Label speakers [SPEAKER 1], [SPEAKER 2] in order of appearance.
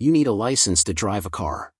[SPEAKER 1] you need a license to drive a car.